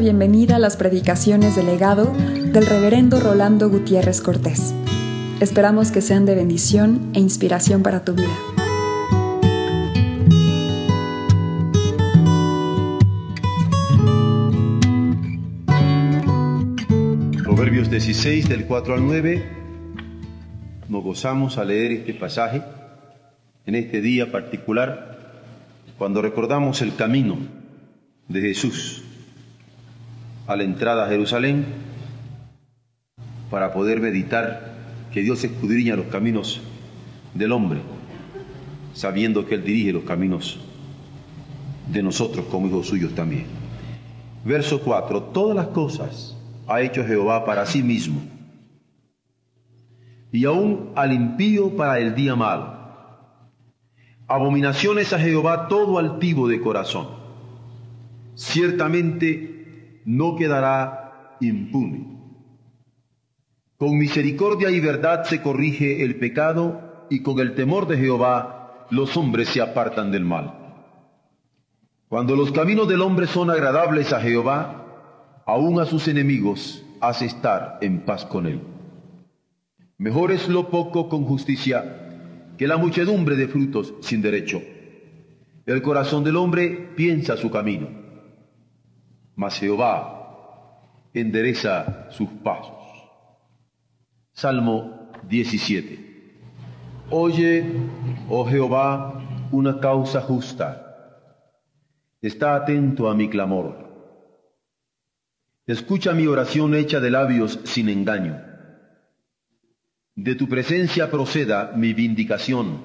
bienvenida a las predicaciones del legado del reverendo Rolando Gutiérrez Cortés. Esperamos que sean de bendición e inspiración para tu vida. Proverbios 16 del 4 al 9. Nos gozamos a leer este pasaje en este día particular cuando recordamos el camino de Jesús a la entrada a Jerusalén para poder meditar que Dios escudriña los caminos del hombre, sabiendo que Él dirige los caminos de nosotros como hijos suyos también. Verso 4. Todas las cosas ha hecho Jehová para sí mismo, y aún al impío para el día malo. Abominaciones a Jehová todo altivo de corazón. Ciertamente no quedará impune. Con misericordia y verdad se corrige el pecado y con el temor de Jehová los hombres se apartan del mal. Cuando los caminos del hombre son agradables a Jehová, aun a sus enemigos hace estar en paz con él. Mejor es lo poco con justicia que la muchedumbre de frutos sin derecho. El corazón del hombre piensa su camino mas Jehová endereza sus pasos. Salmo 17. Oye, oh Jehová, una causa justa. Está atento a mi clamor. Escucha mi oración hecha de labios sin engaño. De tu presencia proceda mi vindicación.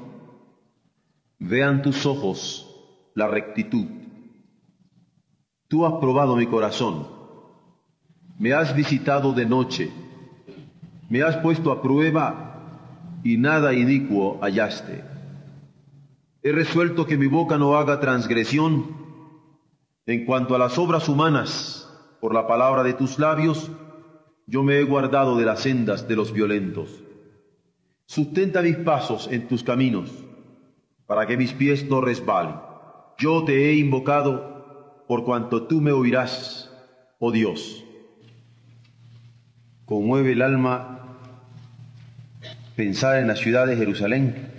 Vean tus ojos la rectitud Tú has probado mi corazón, me has visitado de noche, me has puesto a prueba y nada inicuo hallaste. He resuelto que mi boca no haga transgresión en cuanto a las obras humanas, por la palabra de tus labios, yo me he guardado de las sendas de los violentos. Sustenta mis pasos en tus caminos, para que mis pies no resbalen. Yo te he invocado por cuanto tú me oirás, oh Dios. Conmueve el alma pensar en la ciudad de Jerusalén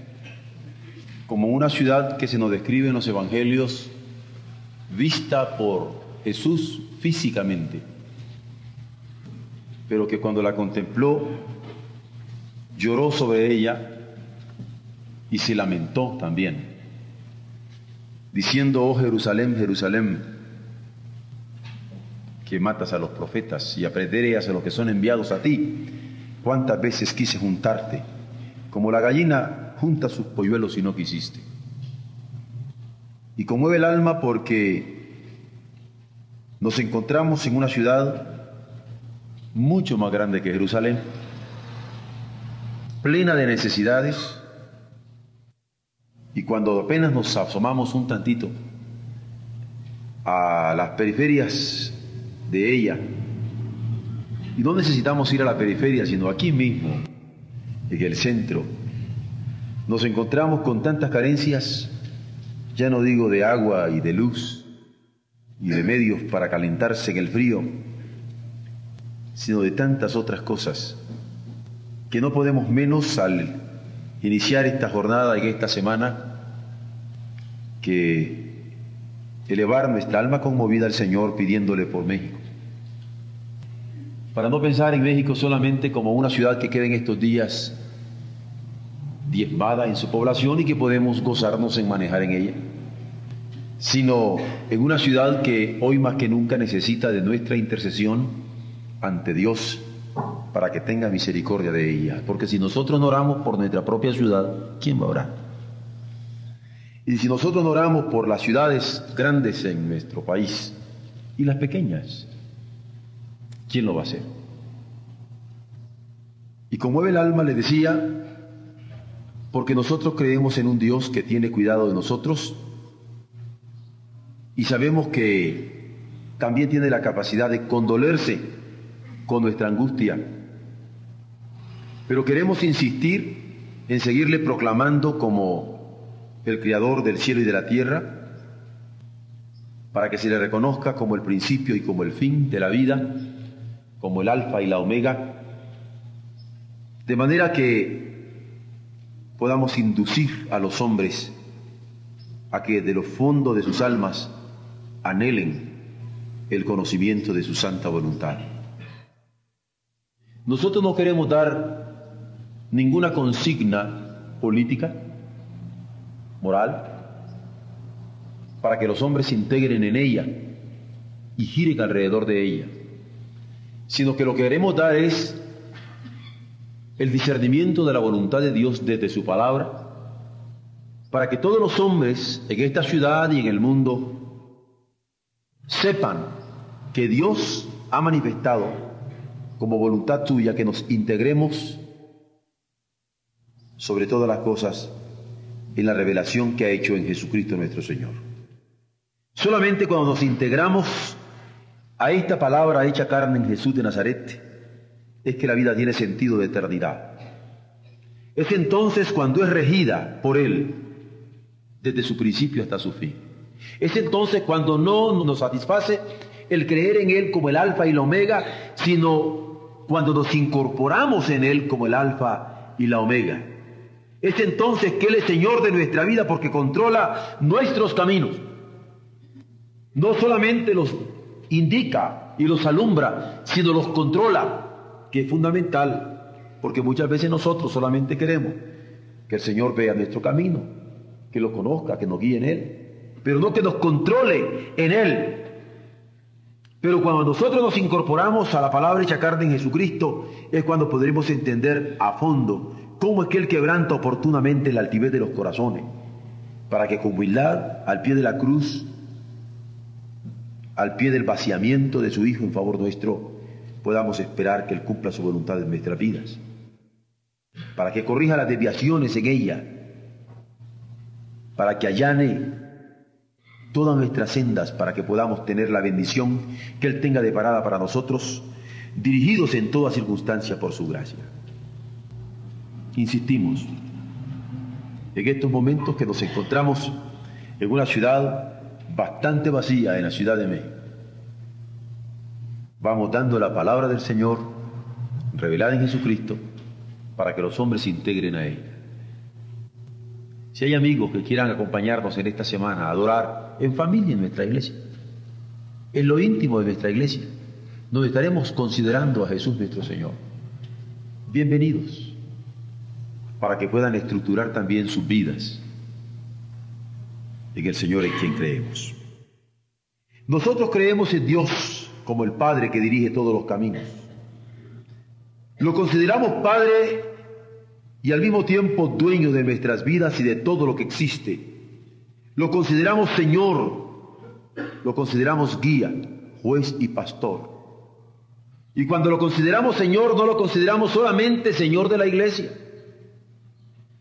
como una ciudad que se nos describe en los evangelios vista por Jesús físicamente, pero que cuando la contempló lloró sobre ella y se lamentó también, diciendo, oh Jerusalén, Jerusalén, que matas a los profetas y aprenderías a los que son enviados a ti. ¿Cuántas veces quise juntarte? Como la gallina junta sus polluelos y no quisiste. Y conmueve el alma porque nos encontramos en una ciudad mucho más grande que Jerusalén, plena de necesidades, y cuando apenas nos asomamos un tantito a las periferias de ella. Y no necesitamos ir a la periferia, sino aquí mismo, en el centro. Nos encontramos con tantas carencias, ya no digo de agua y de luz, y de medios para calentarse en el frío, sino de tantas otras cosas, que no podemos menos al iniciar esta jornada y esta semana, que elevar nuestra alma conmovida al Señor pidiéndole por México. Para no pensar en México solamente como una ciudad que queda en estos días diezmada en su población y que podemos gozarnos en manejar en ella, sino en una ciudad que hoy más que nunca necesita de nuestra intercesión ante Dios para que tenga misericordia de ella. Porque si nosotros no oramos por nuestra propia ciudad, ¿quién va a orar? Y si nosotros no oramos por las ciudades grandes en nuestro país y las pequeñas, ¿quién lo va a hacer? Y conmueve el alma, le decía, porque nosotros creemos en un Dios que tiene cuidado de nosotros y sabemos que también tiene la capacidad de condolerse con nuestra angustia. Pero queremos insistir en seguirle proclamando como el Creador del cielo y de la tierra, para que se le reconozca como el principio y como el fin de la vida, como el alfa y la omega, de manera que podamos inducir a los hombres a que de los fondos de sus almas anhelen el conocimiento de su santa voluntad. Nosotros no queremos dar ninguna consigna política, moral, para que los hombres se integren en ella y giren alrededor de ella, sino que lo que queremos dar es el discernimiento de la voluntad de Dios desde su palabra, para que todos los hombres en esta ciudad y en el mundo sepan que Dios ha manifestado como voluntad tuya que nos integremos sobre todas las cosas en la revelación que ha hecho en Jesucristo nuestro Señor. Solamente cuando nos integramos a esta palabra hecha carne en Jesús de Nazaret, es que la vida tiene sentido de eternidad. Es entonces cuando es regida por Él, desde su principio hasta su fin. Es entonces cuando no nos satisface el creer en Él como el alfa y el omega, sino cuando nos incorporamos en Él como el alfa y la omega. Es entonces que Él es Señor de nuestra vida porque controla nuestros caminos. No solamente los indica y los alumbra, sino los controla, que es fundamental, porque muchas veces nosotros solamente queremos que el Señor vea nuestro camino, que lo conozca, que nos guíe en Él, pero no que nos controle en Él. Pero cuando nosotros nos incorporamos a la palabra hecha carne en Jesucristo, es cuando podremos entender a fondo cómo es que Él quebranta oportunamente la altivez de los corazones, para que con humildad, al pie de la cruz, al pie del vaciamiento de su Hijo en favor nuestro, podamos esperar que Él cumpla su voluntad en nuestras vidas, para que corrija las desviaciones en ella, para que allane todas nuestras sendas, para que podamos tener la bendición que Él tenga deparada para nosotros, dirigidos en toda circunstancia por su gracia. Insistimos, en estos momentos que nos encontramos en una ciudad bastante vacía en la Ciudad de México. Vamos dando la palabra del Señor revelada en Jesucristo para que los hombres se integren a ella. Si hay amigos que quieran acompañarnos en esta semana a adorar en familia en nuestra iglesia, en lo íntimo de nuestra iglesia, nos estaremos considerando a Jesús nuestro Señor. Bienvenidos para que puedan estructurar también sus vidas en el Señor en quien creemos. Nosotros creemos en Dios como el Padre que dirige todos los caminos. Lo consideramos Padre y al mismo tiempo dueño de nuestras vidas y de todo lo que existe. Lo consideramos Señor, lo consideramos guía, juez y pastor. Y cuando lo consideramos Señor, no lo consideramos solamente Señor de la iglesia,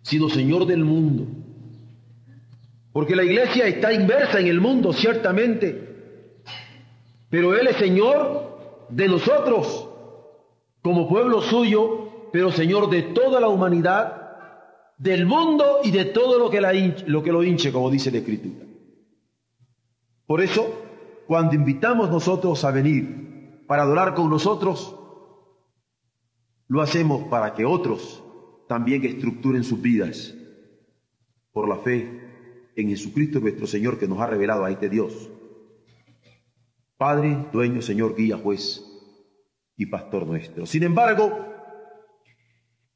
sino Señor del mundo. Porque la iglesia está inversa en el mundo, ciertamente. Pero Él es Señor de nosotros, como pueblo suyo, pero Señor de toda la humanidad, del mundo y de todo lo que, lo, que lo hinche, como dice la Escritura. Por eso, cuando invitamos nosotros a venir para adorar con nosotros, lo hacemos para que otros también estructuren sus vidas por la fe en Jesucristo nuestro Señor que nos ha revelado a este Dios. Padre, dueño, Señor, guía, juez y pastor nuestro. Sin embargo,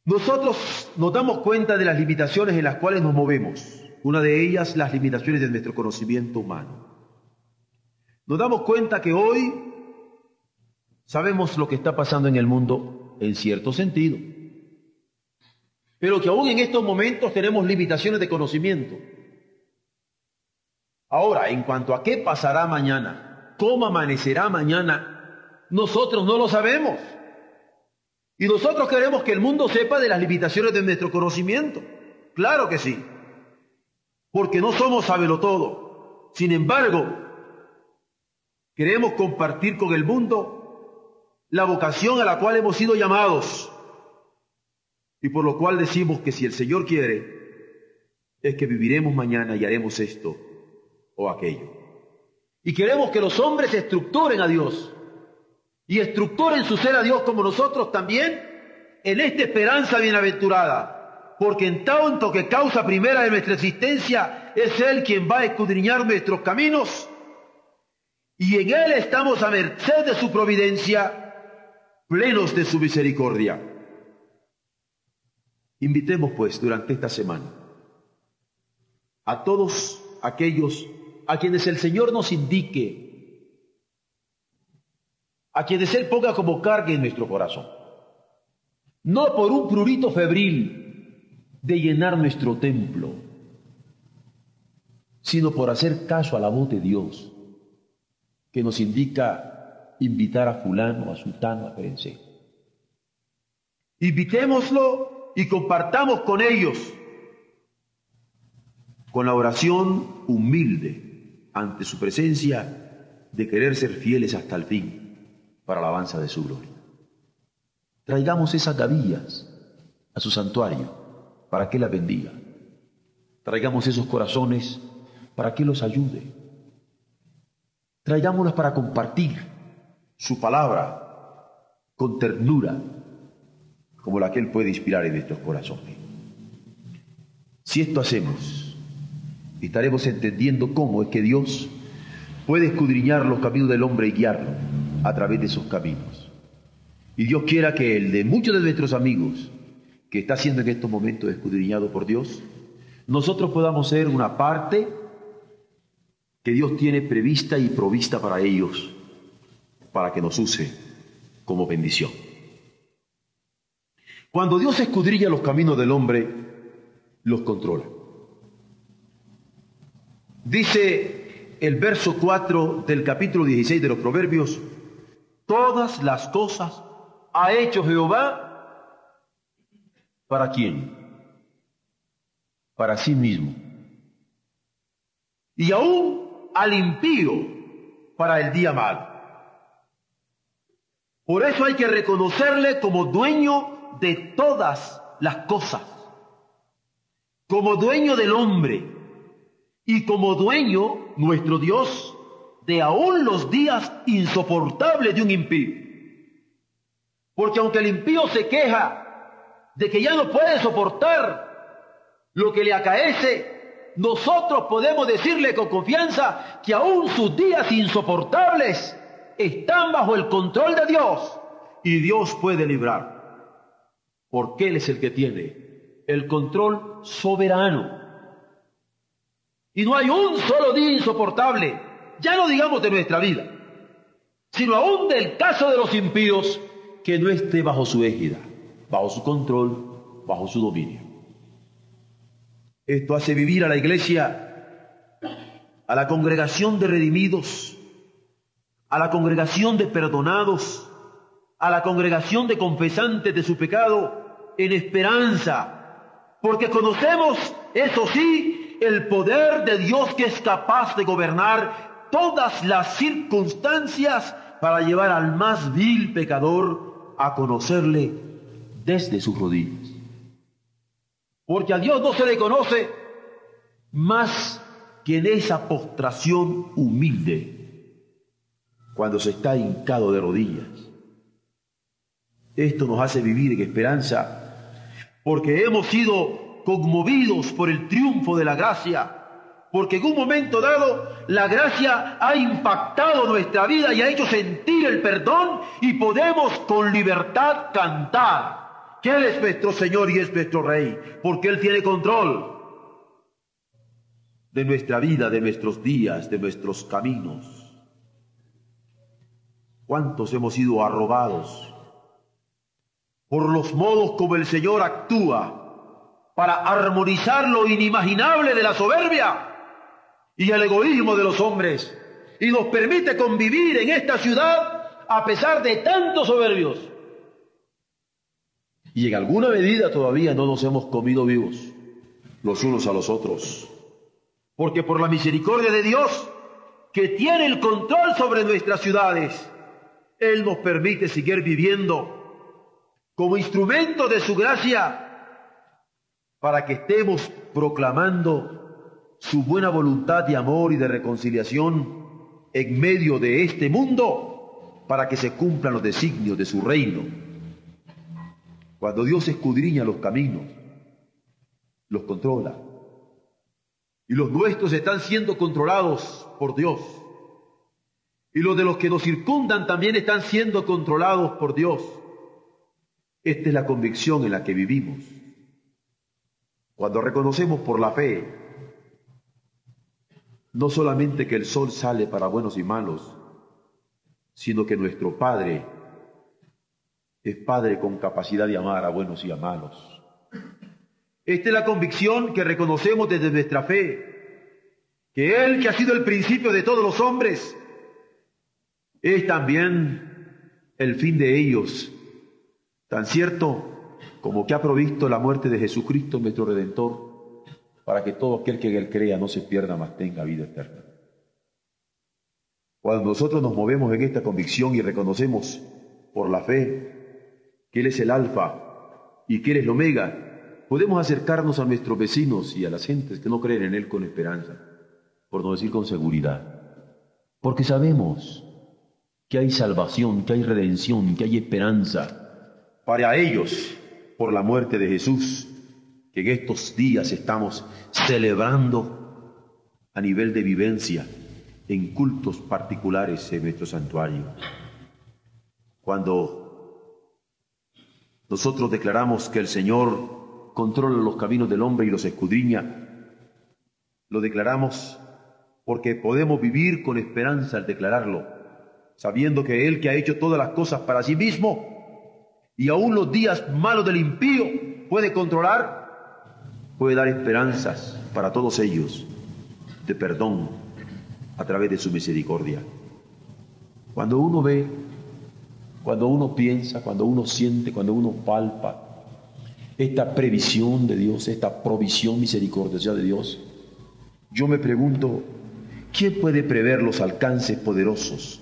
nosotros nos damos cuenta de las limitaciones en las cuales nos movemos. Una de ellas, las limitaciones de nuestro conocimiento humano. Nos damos cuenta que hoy sabemos lo que está pasando en el mundo en cierto sentido. Pero que aún en estos momentos tenemos limitaciones de conocimiento. Ahora, en cuanto a qué pasará mañana, cómo amanecerá mañana, nosotros no lo sabemos. Y nosotros queremos que el mundo sepa de las limitaciones de nuestro conocimiento. Claro que sí. Porque no somos sabelo todo. Sin embargo, queremos compartir con el mundo la vocación a la cual hemos sido llamados. Y por lo cual decimos que si el Señor quiere, es que viviremos mañana y haremos esto o aquello. Y queremos que los hombres estructuren a Dios y estructuren su ser a Dios como nosotros también en esta esperanza bienaventurada. Porque en tanto que causa primera de nuestra existencia es Él quien va a escudriñar nuestros caminos y en Él estamos a merced de su providencia, plenos de su misericordia. Invitemos pues durante esta semana a todos aquellos a quienes el Señor nos indique, a quienes Él ponga como carga en nuestro corazón, no por un prurito febril de llenar nuestro templo, sino por hacer caso a la voz de Dios, que nos indica invitar a fulano, a sultano, a perense. Invitémoslo y compartamos con ellos, con la oración humilde, ante su presencia de querer ser fieles hasta el fin para la alabanza de su gloria. Traigamos esas gavillas a su santuario para que la bendiga. Traigamos esos corazones para que los ayude. Traigámoslas para compartir su palabra con ternura, como la que Él puede inspirar en nuestros corazones. Si esto hacemos, estaremos entendiendo cómo es que Dios puede escudriñar los caminos del hombre y guiarlo a través de esos caminos. Y Dios quiera que el de muchos de nuestros amigos que está siendo en estos momentos escudriñado por Dios, nosotros podamos ser una parte que Dios tiene prevista y provista para ellos, para que nos use como bendición. Cuando Dios escudriña los caminos del hombre, los controla. Dice el verso 4 del capítulo 16 de los Proverbios, todas las cosas ha hecho Jehová para quién? Para sí mismo. Y aún al impío para el día mal. Por eso hay que reconocerle como dueño de todas las cosas, como dueño del hombre y como dueño nuestro Dios de aún los días insoportables de un impío. Porque aunque el impío se queja de que ya no puede soportar lo que le acaece, nosotros podemos decirle con confianza que aún sus días insoportables están bajo el control de Dios y Dios puede librar. Porque Él es el que tiene el control soberano y no hay un solo día insoportable, ya no digamos de nuestra vida, sino aún del caso de los impíos que no esté bajo su égida, bajo su control, bajo su dominio. Esto hace vivir a la iglesia, a la congregación de redimidos, a la congregación de perdonados, a la congregación de confesantes de su pecado, en esperanza, porque conocemos, eso sí, el poder de Dios que es capaz de gobernar todas las circunstancias para llevar al más vil pecador a conocerle desde sus rodillas. Porque a Dios no se le conoce más que en esa postración humilde, cuando se está hincado de rodillas. Esto nos hace vivir en esperanza, porque hemos sido conmovidos por el triunfo de la gracia, porque en un momento dado la gracia ha impactado nuestra vida y ha hecho sentir el perdón y podemos con libertad cantar que Él es nuestro Señor y es nuestro Rey, porque Él tiene control de nuestra vida, de nuestros días, de nuestros caminos. ¿Cuántos hemos sido arrobados por los modos como el Señor actúa para armonizar lo inimaginable de la soberbia y el egoísmo de los hombres y nos permite convivir en esta ciudad a pesar de tantos soberbios. Y en alguna medida todavía no nos hemos comido vivos los unos a los otros. Porque por la misericordia de Dios, que tiene el control sobre nuestras ciudades, Él nos permite seguir viviendo como instrumento de su gracia para que estemos proclamando su buena voluntad de amor y de reconciliación en medio de este mundo para que se cumplan los designios de su reino. Cuando Dios escudriña los caminos, los controla. Y los nuestros están siendo controlados por Dios. Y los de los que nos circundan también están siendo controlados por Dios. Esta es la convicción en la que vivimos. Cuando reconocemos por la fe no solamente que el sol sale para buenos y malos, sino que nuestro Padre es Padre con capacidad de amar a buenos y a malos. Esta es la convicción que reconocemos desde nuestra fe, que Él que ha sido el principio de todos los hombres, es también el fin de ellos, tan cierto como que ha provisto la muerte de Jesucristo nuestro Redentor para que todo aquel que en él crea no se pierda, mas tenga vida eterna. Cuando nosotros nos movemos en esta convicción y reconocemos por la fe que Él es el alfa y que Él es el omega, podemos acercarnos a nuestros vecinos y a las gentes que no creen en Él con esperanza, por no decir con seguridad. Porque sabemos que hay salvación, que hay redención, que hay esperanza para ellos por la muerte de Jesús que en estos días estamos celebrando a nivel de vivencia en cultos particulares en nuestro santuario. Cuando nosotros declaramos que el Señor controla los caminos del hombre y los escudriña, lo declaramos porque podemos vivir con esperanza al declararlo, sabiendo que Él que ha hecho todas las cosas para sí mismo y aún los días malos del impío puede controlar puede dar esperanzas para todos ellos de perdón a través de su misericordia. Cuando uno ve, cuando uno piensa, cuando uno siente, cuando uno palpa esta previsión de Dios, esta provisión misericordiosa de Dios, yo me pregunto, ¿quién puede prever los alcances poderosos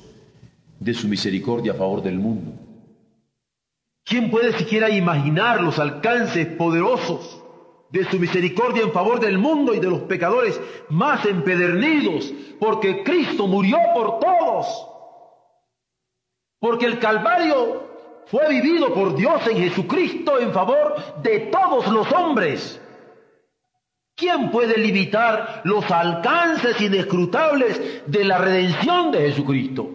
de su misericordia a favor del mundo? ¿Quién puede siquiera imaginar los alcances poderosos de su misericordia en favor del mundo y de los pecadores más empedernidos, porque Cristo murió por todos, porque el Calvario fue vivido por Dios en Jesucristo en favor de todos los hombres. ¿Quién puede limitar los alcances inescrutables de la redención de Jesucristo?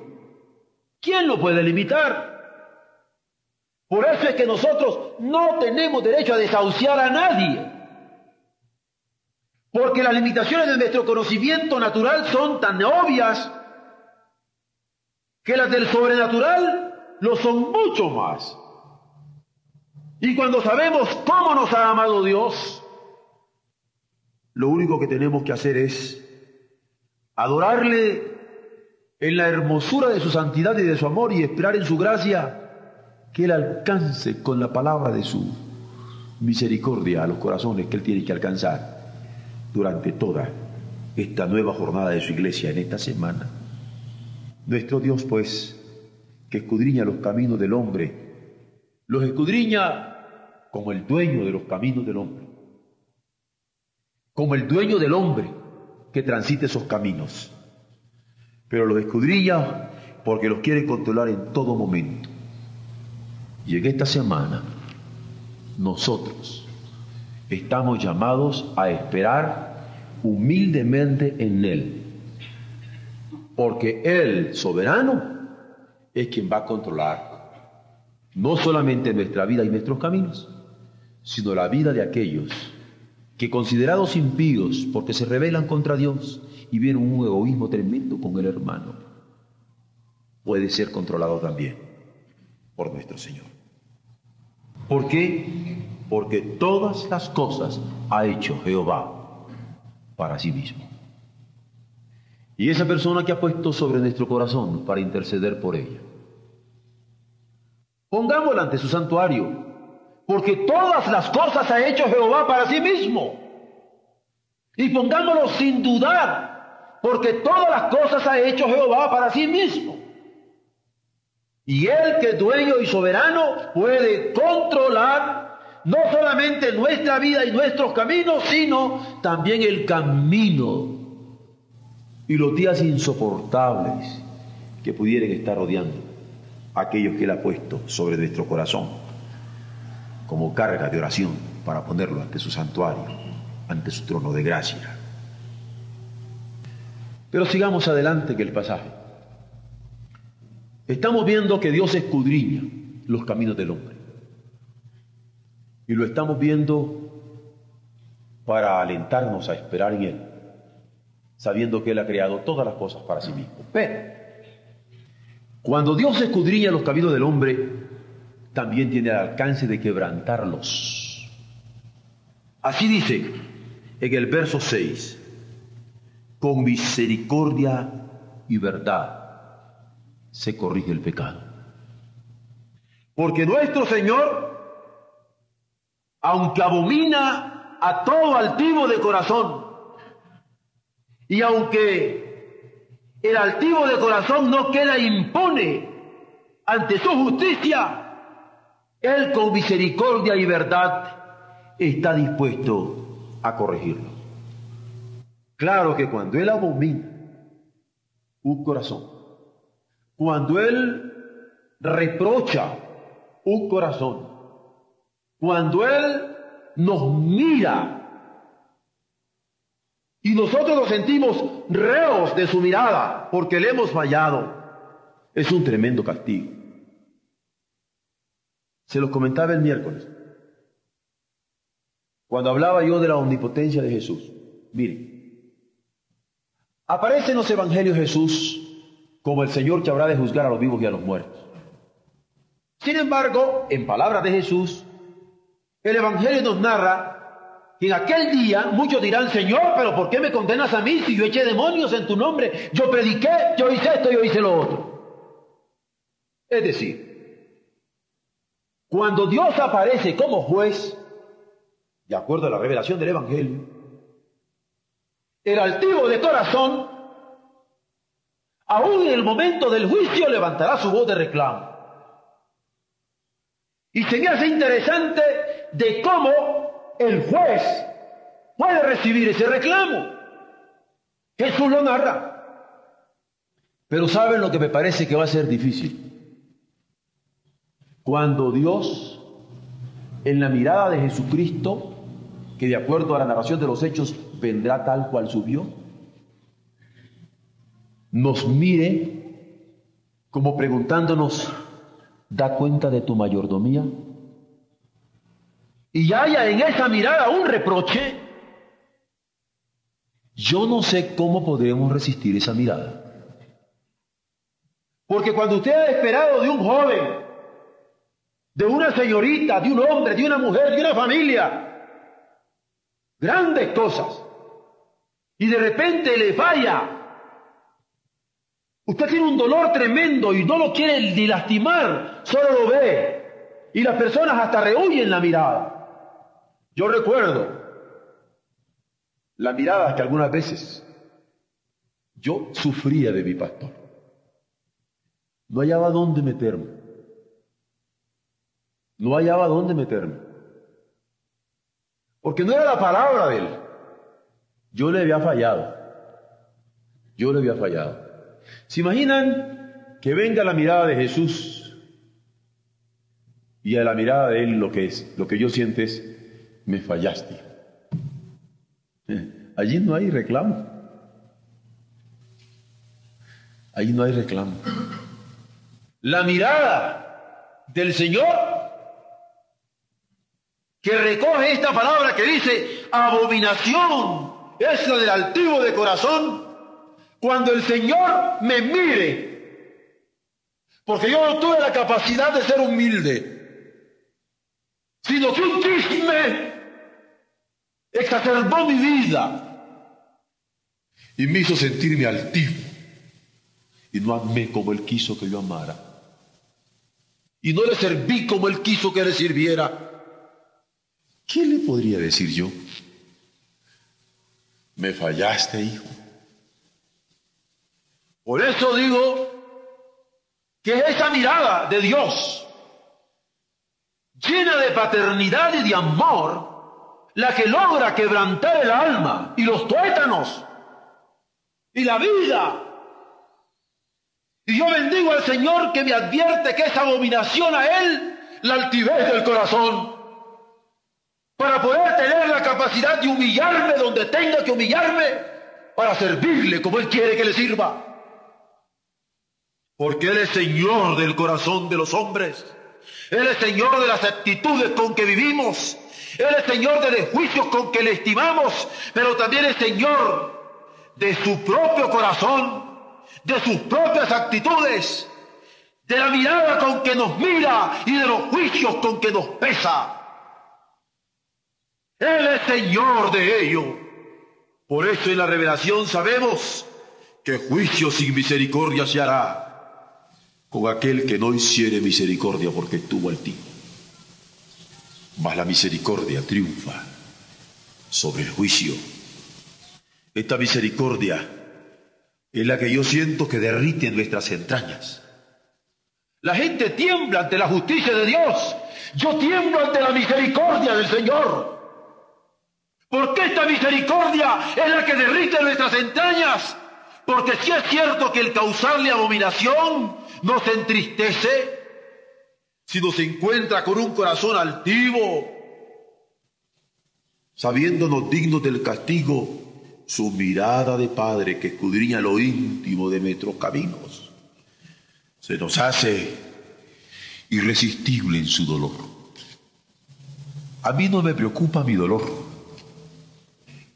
¿Quién lo puede limitar? Por eso es que nosotros no tenemos derecho a desahuciar a nadie. Porque las limitaciones de nuestro conocimiento natural son tan obvias que las del sobrenatural lo son mucho más. Y cuando sabemos cómo nos ha amado Dios, lo único que tenemos que hacer es adorarle en la hermosura de su santidad y de su amor y esperar en su gracia que Él alcance con la palabra de su misericordia a los corazones que Él tiene que alcanzar durante toda esta nueva jornada de su iglesia en esta semana. Nuestro Dios, pues, que escudriña los caminos del hombre, los escudriña como el dueño de los caminos del hombre, como el dueño del hombre que transite esos caminos, pero los escudriña porque los quiere controlar en todo momento. Y en esta semana, nosotros, estamos llamados a esperar humildemente en Él. Porque Él, soberano, es quien va a controlar no solamente nuestra vida y nuestros caminos, sino la vida de aquellos que considerados impíos porque se rebelan contra Dios y vienen un egoísmo tremendo con el hermano, puede ser controlado también por nuestro Señor. ¿Por qué? porque todas las cosas ha hecho Jehová para sí mismo. Y esa persona que ha puesto sobre nuestro corazón para interceder por ella. Pongámosla ante su santuario, porque todas las cosas ha hecho Jehová para sí mismo. Y pongámoslo sin dudar, porque todas las cosas ha hecho Jehová para sí mismo. Y él que es dueño y soberano puede controlar no solamente nuestra vida y nuestros caminos, sino también el camino y los días insoportables que pudieran estar rodeando a aquellos que Él ha puesto sobre nuestro corazón como carga de oración para ponerlo ante su santuario, ante su trono de gracia. Pero sigamos adelante que el pasaje. Estamos viendo que Dios escudriña los caminos del hombre. Y lo estamos viendo para alentarnos a esperar en Él, sabiendo que Él ha creado todas las cosas para sí mismo. Pero, cuando Dios escudriña los caminos del hombre, también tiene el alcance de quebrantarlos. Así dice en el verso 6, con misericordia y verdad se corrige el pecado. Porque nuestro Señor, aunque abomina a todo altivo de corazón, y aunque el altivo de corazón no queda impone ante su justicia, Él con misericordia y verdad está dispuesto a corregirlo. Claro que cuando Él abomina un corazón, cuando Él reprocha un corazón, cuando Él nos mira y nosotros nos sentimos reos de su mirada porque le hemos fallado, es un tremendo castigo. Se los comentaba el miércoles, cuando hablaba yo de la omnipotencia de Jesús. Miren, Aparece en los evangelios Jesús como el Señor que habrá de juzgar a los vivos y a los muertos. Sin embargo, en palabras de Jesús, el Evangelio nos narra que en aquel día muchos dirán, Señor, pero ¿por qué me condenas a mí si yo eché demonios en tu nombre? Yo prediqué, yo hice esto, yo hice lo otro. Es decir, cuando Dios aparece como juez, de acuerdo a la revelación del Evangelio, el altivo de corazón, aún en el momento del juicio, levantará su voz de reclamo. Y se me hace interesante de cómo el juez puede recibir ese reclamo. Jesús lo narra. Pero ¿saben lo que me parece que va a ser difícil? Cuando Dios, en la mirada de Jesucristo, que de acuerdo a la narración de los hechos vendrá tal cual subió, nos mire como preguntándonos, ¿da cuenta de tu mayordomía? Y haya en esa mirada un reproche, yo no sé cómo podremos resistir esa mirada. Porque cuando usted ha esperado de un joven, de una señorita, de un hombre, de una mujer, de una familia, grandes cosas, y de repente le falla. Usted tiene un dolor tremendo y no lo quiere ni lastimar, solo lo ve. Y las personas hasta rehuyen la mirada. Yo recuerdo la mirada que algunas veces yo sufría de mi pastor. No hallaba dónde meterme. No hallaba dónde meterme. Porque no era la palabra de él. Yo le había fallado. Yo le había fallado. ¿Se imaginan que venga la mirada de Jesús y a la mirada de Él lo que es, lo que yo siento es, me fallaste? Eh, allí no hay reclamo. Allí no hay reclamo. La mirada del Señor que recoge esta palabra que dice abominación es la del altivo de corazón, cuando el Señor me mire, porque yo no tuve la capacidad de ser humilde, sino que un chisme exacerbó mi vida y me hizo sentirme altivo y no amé como Él quiso que yo amara. Y no le serví como Él quiso que le sirviera. ¿Qué le podría decir yo? me fallaste, hijo. Por eso digo que esa mirada de Dios, llena de paternidad y de amor, la que logra quebrantar el alma y los tuétanos y la vida. Y yo bendigo al Señor que me advierte que es abominación a Él la altivez del corazón. Para poder tener la capacidad de humillarme donde tenga que humillarme, para servirle como Él quiere que le sirva. Porque Él es Señor del corazón de los hombres. Él es Señor de las actitudes con que vivimos. Él es Señor de los juicios con que le estimamos. Pero también es Señor de su propio corazón, de sus propias actitudes, de la mirada con que nos mira y de los juicios con que nos pesa. Él es Señor de ello. Por eso en la revelación sabemos que juicio sin misericordia se hará con aquel que no hiciere misericordia porque estuvo altivo. Mas la misericordia triunfa sobre el juicio. Esta misericordia es la que yo siento que derrite en nuestras entrañas. La gente tiembla ante la justicia de Dios. Yo tiemblo ante la misericordia del Señor. Porque esta misericordia es la que derrite nuestras entrañas. Porque si es cierto que el causarle abominación no se entristece, sino se encuentra con un corazón altivo, sabiéndonos dignos del castigo, su mirada de Padre que escudriña lo íntimo de nuestros caminos, se nos hace irresistible en su dolor. A mí no me preocupa mi dolor.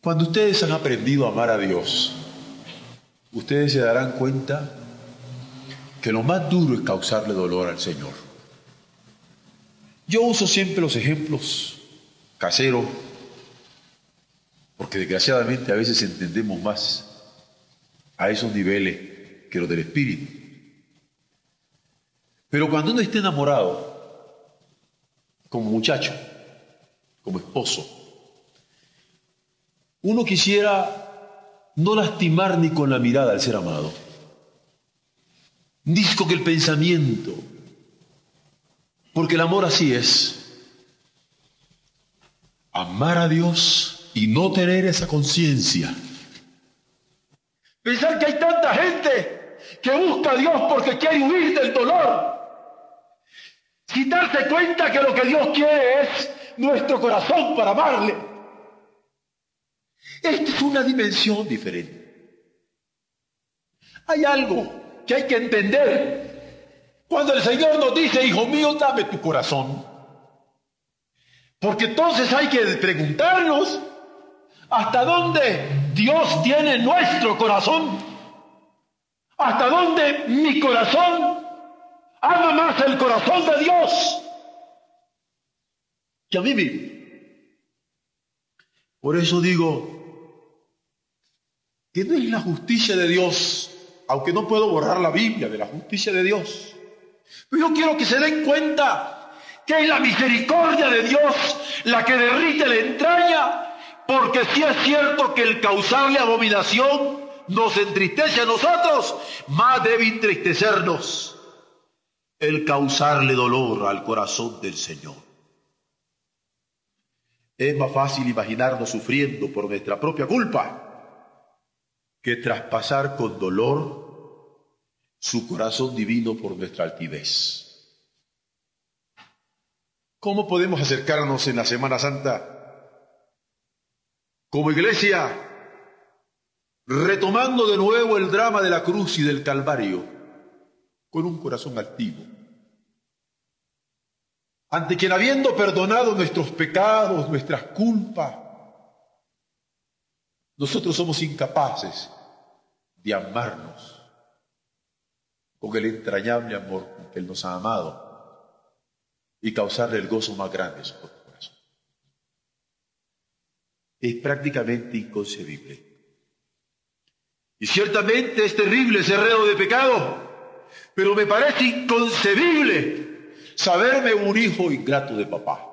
Cuando ustedes han aprendido a amar a Dios, ustedes se darán cuenta que lo más duro es causarle dolor al Señor. Yo uso siempre los ejemplos caseros, porque desgraciadamente a veces entendemos más a esos niveles que los del Espíritu. Pero cuando uno está enamorado, como muchacho, como esposo, uno quisiera no lastimar ni con la mirada al ser amado disco que el pensamiento, porque el amor así es. Amar a Dios y no tener esa conciencia. Pensar que hay tanta gente que busca a Dios porque quiere huir del dolor. Sin darse cuenta que lo que Dios quiere es nuestro corazón para amarle. Esta es una dimensión diferente. Hay algo que hay que entender. Cuando el Señor nos dice, hijo mío, dame tu corazón. Porque entonces hay que preguntarnos hasta dónde Dios tiene nuestro corazón. Hasta dónde mi corazón ama más el corazón de Dios que a mí mismo. Por eso digo que no es la justicia de Dios aunque no puedo borrar la Biblia de la justicia de Dios. Pero yo quiero que se den cuenta que es la misericordia de Dios la que derrite la entraña, porque si es cierto que el causarle abominación nos entristece a nosotros, más debe entristecernos el causarle dolor al corazón del Señor. Es más fácil imaginarnos sufriendo por nuestra propia culpa que traspasar con dolor su corazón divino por nuestra altivez. ¿Cómo podemos acercarnos en la Semana Santa como iglesia, retomando de nuevo el drama de la cruz y del Calvario, con un corazón altivo? Ante quien habiendo perdonado nuestros pecados, nuestras culpas, nosotros somos incapaces de amarnos con el entrañable amor que Él nos ha amado y causarle el gozo más grande a su corazón. Es prácticamente inconcebible. Y ciertamente es terrible ese reo de pecado, pero me parece inconcebible saberme un hijo ingrato de papá.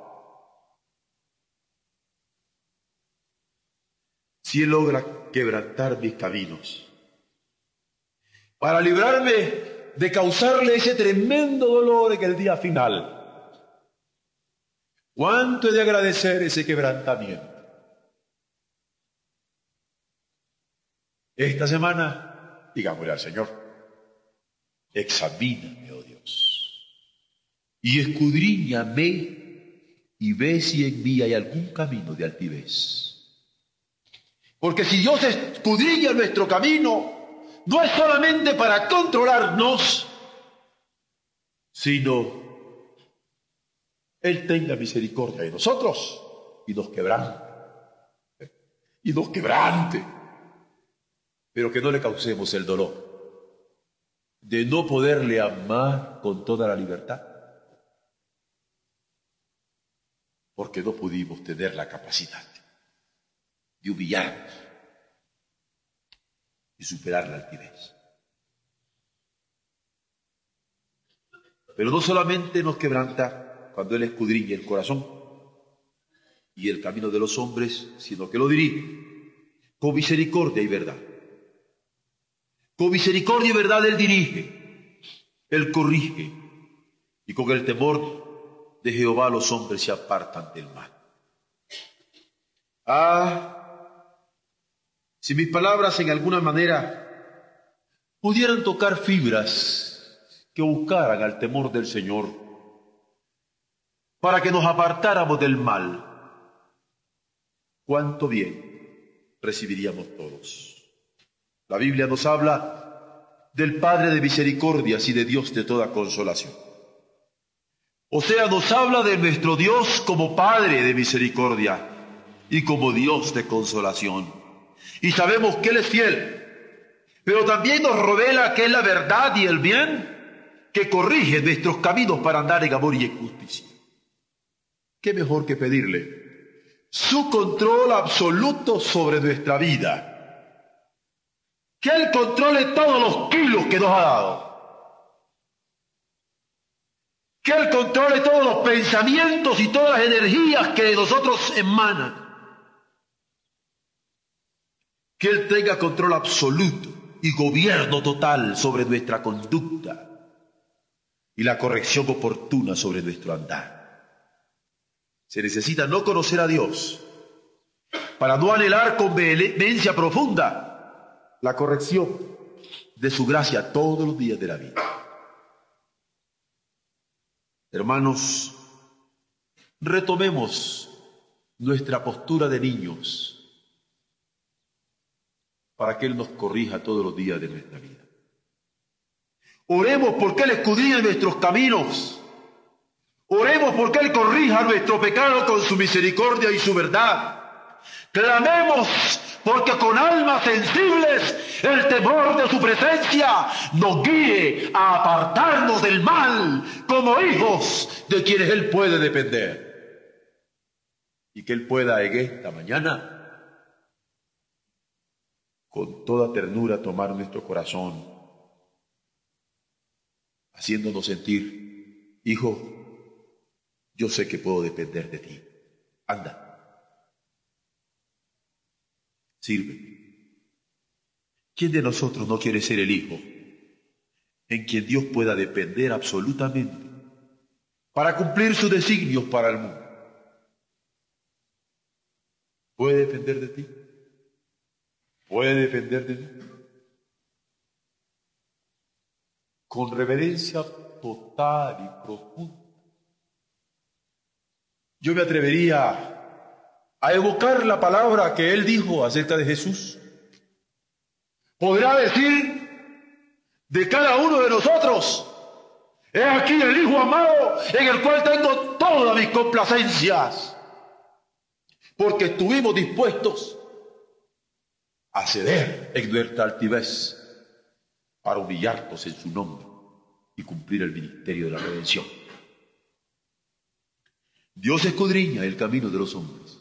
Si Él logra quebrantar mis caminos, para librarme de causarle ese tremendo dolor en el día final. ¿Cuánto he de agradecer ese quebrantamiento? Esta semana, digámosle al Señor, examíname, oh Dios, y escudriñame y ve si en mí hay algún camino de altivez. Porque si Dios escudriña nuestro camino, no es solamente para controlarnos, sino Él tenga misericordia de nosotros y nos quebrante. Y nos quebrante. Pero que no le causemos el dolor de no poderle amar con toda la libertad. Porque no pudimos tener la capacidad de humillarnos y superar la altivez. Pero no solamente nos quebranta cuando Él escudriña el corazón y el camino de los hombres, sino que lo dirige con misericordia y verdad. Con misericordia y verdad Él dirige, Él corrige, y con el temor de Jehová los hombres se apartan del mal. Ah, si mis palabras en alguna manera pudieran tocar fibras que buscaran al temor del Señor, para que nos apartáramos del mal, cuánto bien recibiríamos todos. La Biblia nos habla del Padre de misericordias y de Dios de toda consolación. O sea, nos habla de nuestro Dios como Padre de misericordia y como Dios de consolación y sabemos que Él es fiel. Pero también nos revela que es la verdad y el bien que corrige nuestros caminos para andar en amor y en justicia. ¿Qué mejor que pedirle su control absoluto sobre nuestra vida? Que Él controle todos los kilos que nos ha dado. Que Él controle todos los pensamientos y todas las energías que de nosotros emanan que Él tenga control absoluto y gobierno total sobre nuestra conducta y la corrección oportuna sobre nuestro andar. Se necesita no conocer a Dios para no anhelar con vehemencia profunda la corrección de su gracia todos los días de la vida. Hermanos, retomemos nuestra postura de niños para que Él nos corrija todos los días de nuestra vida. Oremos porque Él escudriña nuestros caminos. Oremos porque Él corrija nuestro pecado con su misericordia y su verdad. Clamemos porque con almas sensibles el temor de su presencia nos guíe a apartarnos del mal como hijos de quienes Él puede depender. Y que Él pueda en esta mañana con toda ternura tomar nuestro corazón, haciéndonos sentir, hijo, yo sé que puedo depender de ti. Anda, sirve. ¿Quién de nosotros no quiere ser el hijo en quien Dios pueda depender absolutamente para cumplir sus designios para el mundo? ¿Puede depender de ti? Puede defender de mí. Con reverencia total y profunda. Yo me atrevería a evocar la palabra que él dijo acerca de Jesús. Podrá decir de cada uno de nosotros, he aquí el Hijo amado en el cual tengo todas mis complacencias, porque estuvimos dispuestos a ceder en nuestra altivez para humillarnos en su nombre y cumplir el ministerio de la redención. Dios escudriña el camino de los hombres.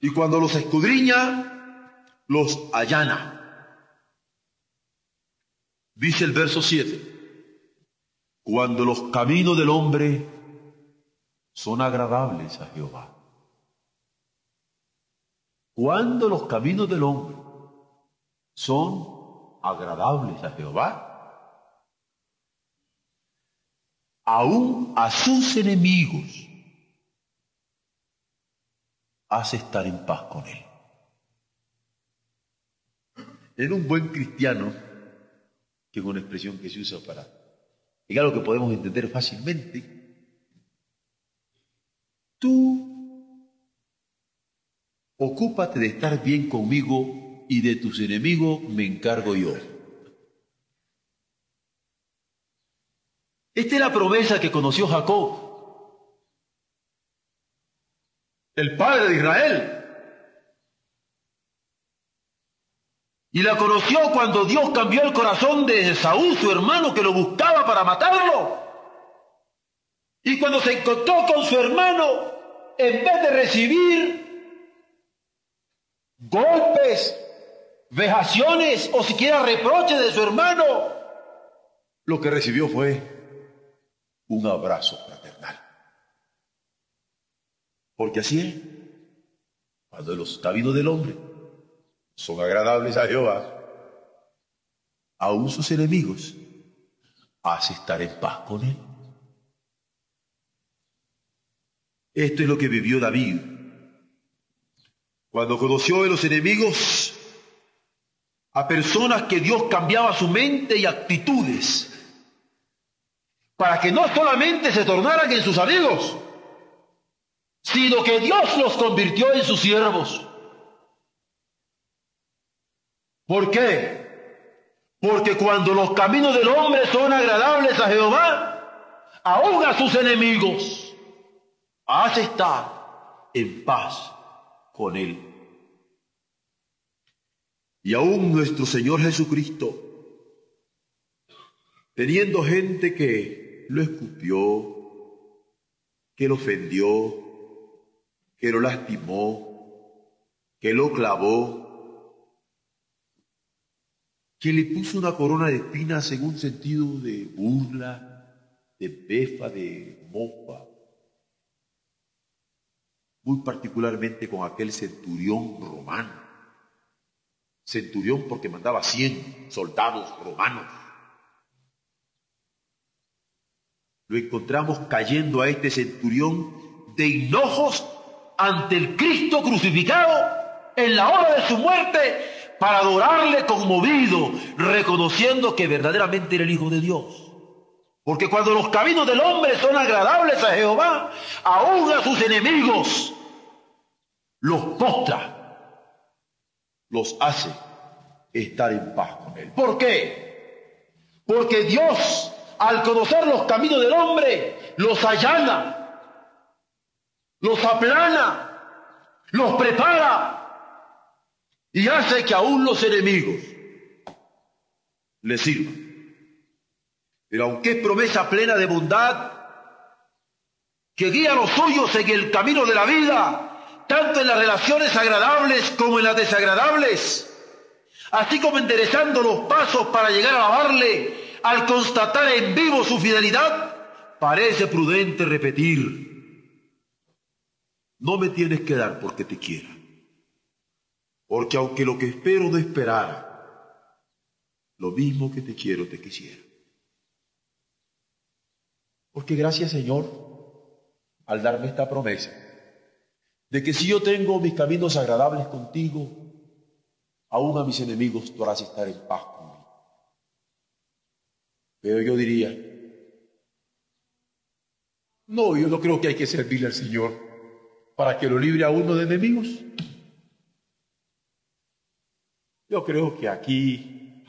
Y cuando los escudriña, los allana. Dice el verso 7, cuando los caminos del hombre son agradables a Jehová cuando los caminos del hombre son agradables a Jehová, aún a sus enemigos hace estar en paz con él. en un buen cristiano, que es una expresión que se usa para, es algo que podemos entender fácilmente, tú ocúpate de estar bien conmigo y de tus enemigos me encargo yo. Esta es la promesa que conoció Jacob, el padre de Israel. Y la conoció cuando Dios cambió el corazón de Saúl, su hermano, que lo buscaba para matarlo. Y cuando se encontró con su hermano, en vez de recibir golpes, vejaciones o siquiera reproches de su hermano, lo que recibió fue un abrazo fraternal. Porque así es, cuando los caminos del hombre son agradables a Jehová, aún sus enemigos hace estar en paz con él. Esto es lo que vivió David. Cuando conoció a los enemigos, a personas que Dios cambiaba su mente y actitudes, para que no solamente se tornaran en sus amigos, sino que Dios los convirtió en sus siervos. ¿Por qué? Porque cuando los caminos del hombre son agradables a Jehová, aún a sus enemigos, hace estar en paz con él. Y aún nuestro Señor Jesucristo, teniendo gente que lo escupió, que lo ofendió, que lo lastimó, que lo clavó, que le puso una corona de espinas en un sentido de burla, de befa, de mofa, muy particularmente con aquel centurión romano. Centurión porque mandaba 100 soldados romanos. Lo encontramos cayendo a este centurión de hinojos ante el Cristo crucificado en la hora de su muerte para adorarle conmovido, reconociendo que verdaderamente era el Hijo de Dios. Porque cuando los caminos del hombre son agradables a Jehová, aún a sus enemigos los postra, los hace estar en paz con Él. ¿Por qué? Porque Dios, al conocer los caminos del hombre, los allana, los aplana, los prepara y hace que aún los enemigos le sirvan. Pero aunque es promesa plena de bondad, que guía a los suyos en el camino de la vida, tanto en las relaciones agradables como en las desagradables, así como enderezando los pasos para llegar a alabarle, al constatar en vivo su fidelidad, parece prudente repetir, no me tienes que dar porque te quiera. Porque aunque lo que espero no esperara, lo mismo que te quiero te quisiera. Porque gracias Señor al darme esta promesa de que si yo tengo mis caminos agradables contigo, aún a mis enemigos tú harás estar en paz conmigo. Pero yo diría, no, yo no creo que hay que servirle al Señor para que lo libre a uno de enemigos. Yo creo que aquí,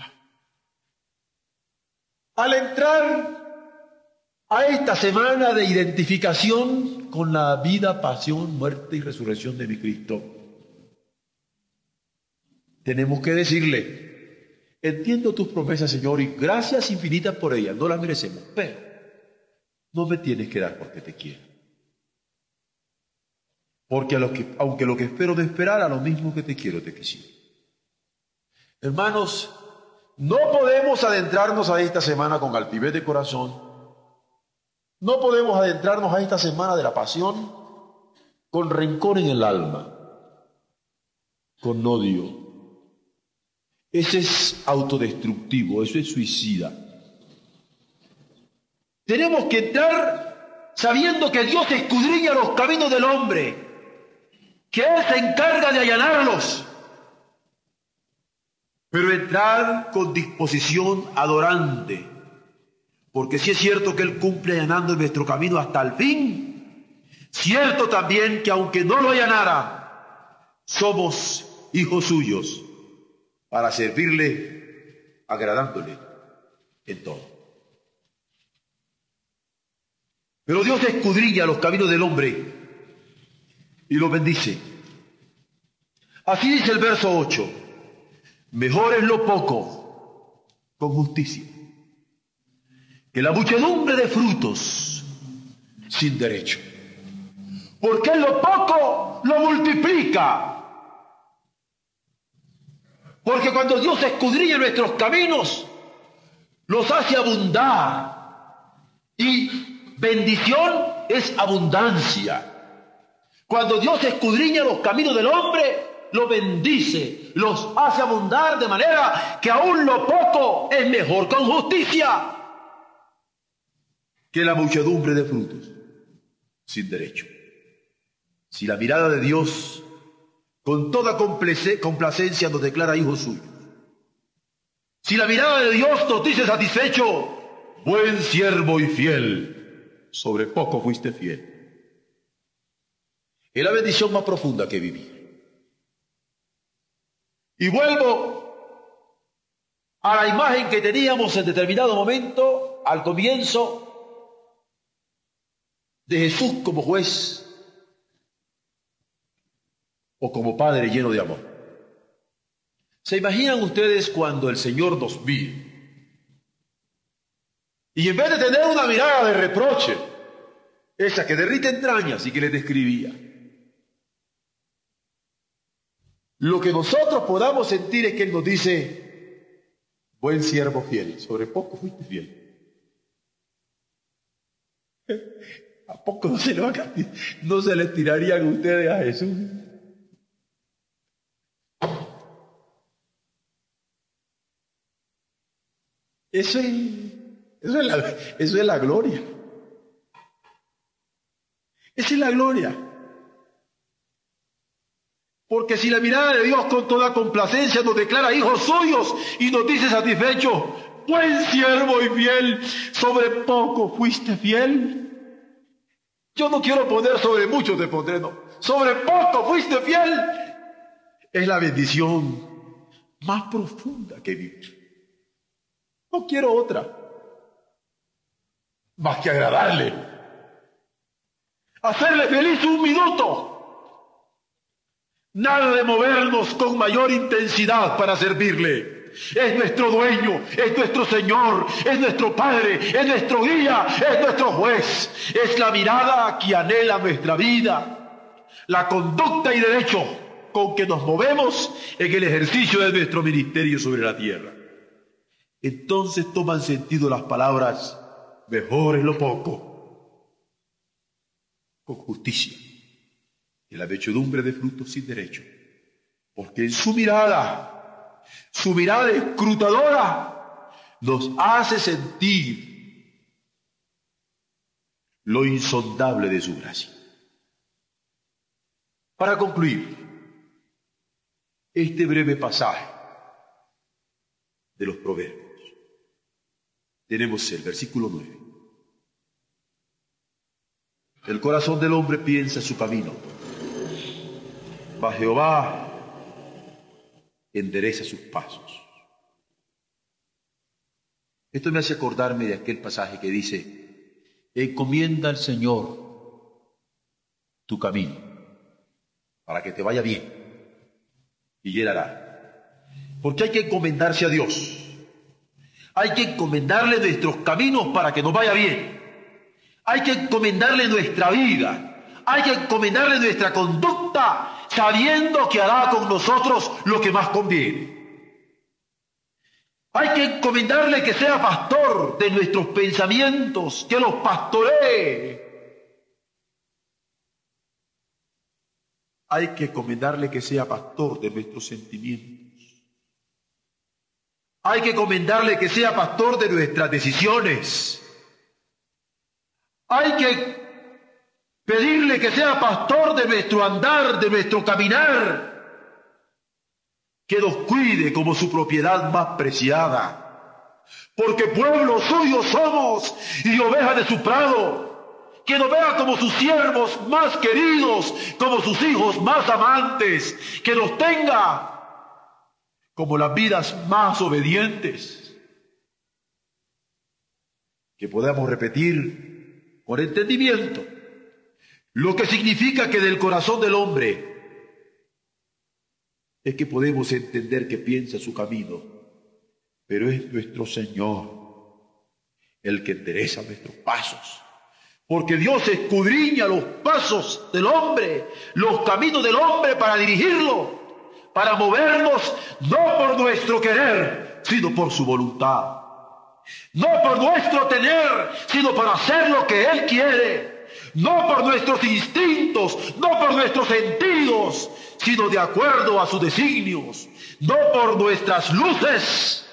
al entrar a esta semana de identificación con la vida, pasión, muerte y resurrección de mi Cristo, tenemos que decirle, entiendo tus promesas, Señor, y gracias infinitas por ellas, no las merecemos, pero no me tienes que dar porque te quiero. Porque aunque lo que espero de esperar, a lo mismo que te quiero, te quisiera. Hermanos, no podemos adentrarnos a esta semana con altivez de corazón. No podemos adentrarnos a esta semana de la pasión con rencor en el alma, con odio. Ese es autodestructivo, eso es suicida. Tenemos que entrar sabiendo que Dios escudriña los caminos del hombre, que Él se encarga de allanarlos pero entrar con disposición adorante, porque si es cierto que Él cumple allanando nuestro camino hasta el fin, cierto también que aunque no lo allanara, somos hijos suyos para servirle agradándole en todo. Pero Dios escudriña los caminos del hombre y lo bendice. Así dice el verso 8, mejor es lo poco con justicia que la muchedumbre de frutos sin derecho. Porque lo poco lo multiplica. Porque cuando Dios escudriña nuestros caminos, los hace abundar. Y bendición es abundancia. Cuando Dios escudriña los caminos del hombre, lo bendice, los hace abundar de manera que aún lo poco es mejor con justicia que la muchedumbre de frutos sin derecho. Si la mirada de Dios con toda complacencia nos declara hijos suyos, si la mirada de Dios nos dice satisfecho, buen siervo y fiel, sobre poco fuiste fiel. Es la bendición más profunda que vivir. Y vuelvo a la imagen que teníamos en determinado momento, al comienzo, de Jesús como juez o como padre lleno de amor. ¿Se imaginan ustedes cuando el Señor nos mire? Y en vez de tener una mirada de reproche, esa que derrite entrañas y que le describía, lo que nosotros podamos sentir es que Él nos dice, buen siervo fiel, sobre poco fuiste fiel. ¿A poco no se, le no se le tirarían ustedes a Jesús? Eso es, eso es, la, eso es la gloria. Esa es la gloria. Porque si la mirada de Dios con toda complacencia nos declara hijos suyos y nos dice satisfecho, buen siervo y fiel, sobre poco fuiste fiel, yo no quiero poner sobre muchos te pondré, no. Sobre poco fuiste fiel. Es la bendición más profunda que vivir. No quiero otra. Más que agradarle. Hacerle feliz un minuto. Nada de movernos con mayor intensidad para servirle es nuestro dueño, es nuestro Señor, es nuestro Padre, es nuestro guía, es nuestro juez. Es la mirada que anhela nuestra vida, la conducta y derecho con que nos movemos en el ejercicio de nuestro ministerio sobre la tierra. Entonces toman sentido las palabras, mejor es lo poco, con justicia, y la mechedumbre de frutos sin derecho, porque en su mirada su mirada escrutadora nos hace sentir lo insondable de su gracia. Para concluir este breve pasaje de los proverbios, tenemos el versículo 9. El corazón del hombre piensa su camino, mas Jehová endereza sus pasos. Esto me hace acordarme de aquel pasaje que dice, encomienda al Señor tu camino para que te vaya bien y Él hará. Porque hay que encomendarse a Dios. Hay que encomendarle nuestros caminos para que nos vaya bien. Hay que encomendarle nuestra vida. Hay que encomendarle nuestra conducta sabiendo que hará con nosotros lo que más conviene. Hay que encomendarle que sea pastor de nuestros pensamientos, que los pastoree. Hay que encomendarle que sea pastor de nuestros sentimientos. Hay que encomendarle que sea pastor de nuestras decisiones. Hay que pedirle que sea pastor de nuestro andar, de nuestro caminar, que nos cuide como su propiedad más preciada. Porque pueblo suyo somos y oveja de su prado. Que nos vea como sus siervos más queridos, como sus hijos más amantes. Que nos tenga como las vidas más obedientes. Que podamos repetir con entendimiento lo que significa que del corazón del hombre es que podemos entender que piensa su camino, pero es nuestro Señor el que endereza nuestros pasos. Porque Dios escudriña los pasos del hombre, los caminos del hombre para dirigirlo, para movernos no por nuestro querer, sino por su voluntad. No por nuestro tener, sino por hacer lo que Él quiere no por nuestros instintos, no por nuestros sentidos, sino de acuerdo a sus designios, no por nuestras luces,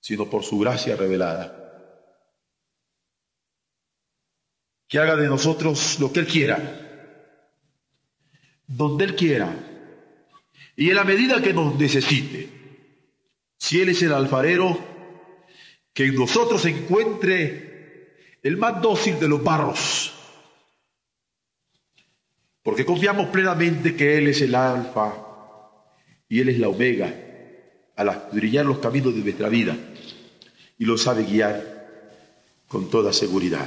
sino por su gracia revelada. Que haga de nosotros lo que Él quiera, donde Él quiera, y en la medida que nos necesite. Si Él es el alfarero, que en nosotros encuentre el más dócil de los barros, porque confiamos plenamente que Él es el alfa y Él es la omega al brillar los caminos de nuestra vida y lo sabe guiar con toda seguridad.